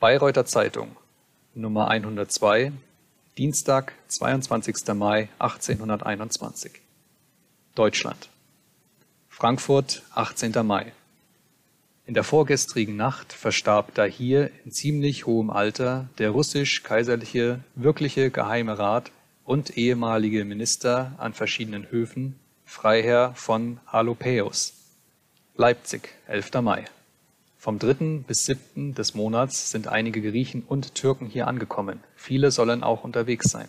Bayreuther Zeitung, Nummer 102, Dienstag, 22. Mai 1821. Deutschland. Frankfurt, 18. Mai. In der vorgestrigen Nacht verstarb da hier in ziemlich hohem Alter der russisch-kaiserliche wirkliche Geheime Rat und ehemalige Minister an verschiedenen Höfen, Freiherr von Alopäus. Leipzig, 11. Mai. Vom 3. bis 7. des Monats sind einige Griechen und Türken hier angekommen, viele sollen auch unterwegs sein.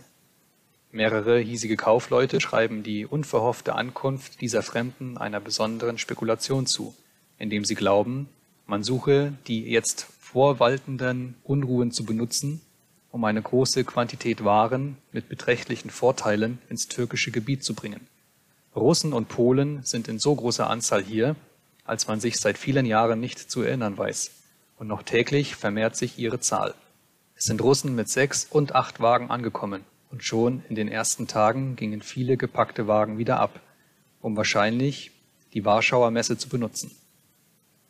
Mehrere hiesige Kaufleute schreiben die unverhoffte Ankunft dieser Fremden einer besonderen Spekulation zu, indem sie glauben, man suche die jetzt vorwaltenden Unruhen zu benutzen, um eine große Quantität Waren mit beträchtlichen Vorteilen ins türkische Gebiet zu bringen. Russen und Polen sind in so großer Anzahl hier als man sich seit vielen Jahren nicht zu erinnern weiß, und noch täglich vermehrt sich ihre Zahl. Es sind Russen mit sechs und acht Wagen angekommen, und schon in den ersten Tagen gingen viele gepackte Wagen wieder ab, um wahrscheinlich die Warschauer Messe zu benutzen.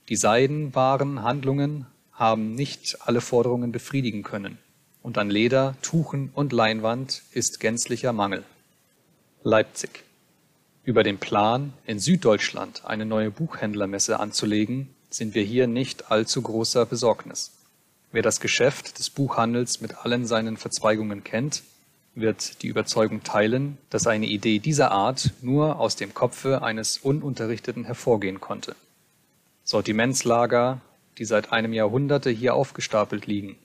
Die Seidenwarenhandlungen haben nicht alle Forderungen befriedigen können, und an Leder, Tuchen und Leinwand ist gänzlicher Mangel. Leipzig über den Plan, in Süddeutschland eine neue Buchhändlermesse anzulegen, sind wir hier nicht allzu großer Besorgnis. Wer das Geschäft des Buchhandels mit allen seinen Verzweigungen kennt, wird die Überzeugung teilen, dass eine Idee dieser Art nur aus dem Kopfe eines Ununterrichteten hervorgehen konnte. Sortimentslager, die seit einem Jahrhunderte hier aufgestapelt liegen,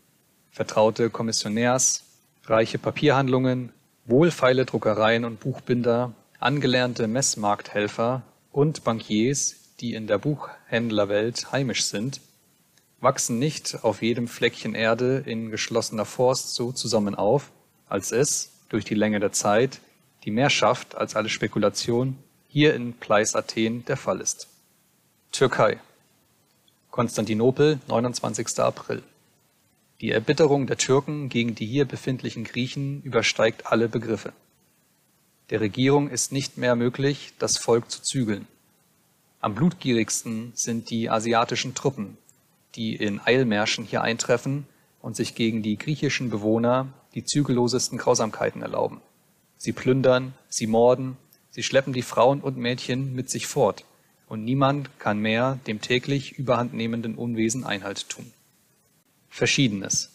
vertraute Kommissionärs, reiche Papierhandlungen, wohlfeile Druckereien und Buchbinder angelernte Messmarkthelfer und Bankiers, die in der Buchhändlerwelt heimisch sind, wachsen nicht auf jedem Fleckchen Erde in geschlossener Forst so zusammen auf, als es, durch die Länge der Zeit, die mehr schafft als alle Spekulation, hier in Pleis Athen der Fall ist. Türkei Konstantinopel, 29. April Die Erbitterung der Türken gegen die hier befindlichen Griechen übersteigt alle Begriffe. Der Regierung ist nicht mehr möglich, das Volk zu zügeln. Am blutgierigsten sind die asiatischen Truppen, die in Eilmärschen hier eintreffen und sich gegen die griechischen Bewohner die zügellosesten Grausamkeiten erlauben. Sie plündern, sie morden, sie schleppen die Frauen und Mädchen mit sich fort, und niemand kann mehr dem täglich überhandnehmenden Unwesen Einhalt tun. Verschiedenes.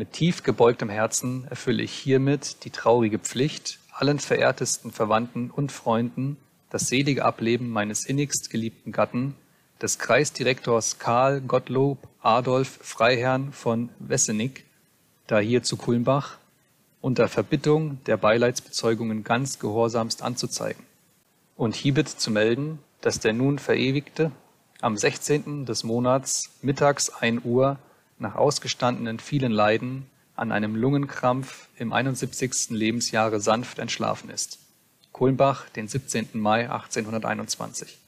Mit tief gebeugtem Herzen erfülle ich hiermit die traurige Pflicht, allen verehrtesten Verwandten und Freunden das selige Ableben meines innigst geliebten Gatten, des Kreisdirektors Karl Gottlob Adolf Freiherrn von Wessenig, da hier zu Kulmbach, unter Verbittung der Beileidsbezeugungen ganz gehorsamst anzuzeigen und hiebit zu melden, dass der nun Verewigte am 16. des Monats mittags ein Uhr nach ausgestandenen vielen Leiden an einem Lungenkrampf im 71. Lebensjahre sanft entschlafen ist. Kulmbach, den 17. Mai 1821.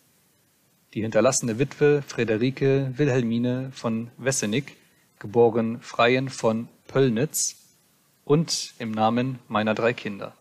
Die hinterlassene Witwe Friederike Wilhelmine von Wessenig, geboren Freien von Pöllnitz, und im Namen meiner drei Kinder.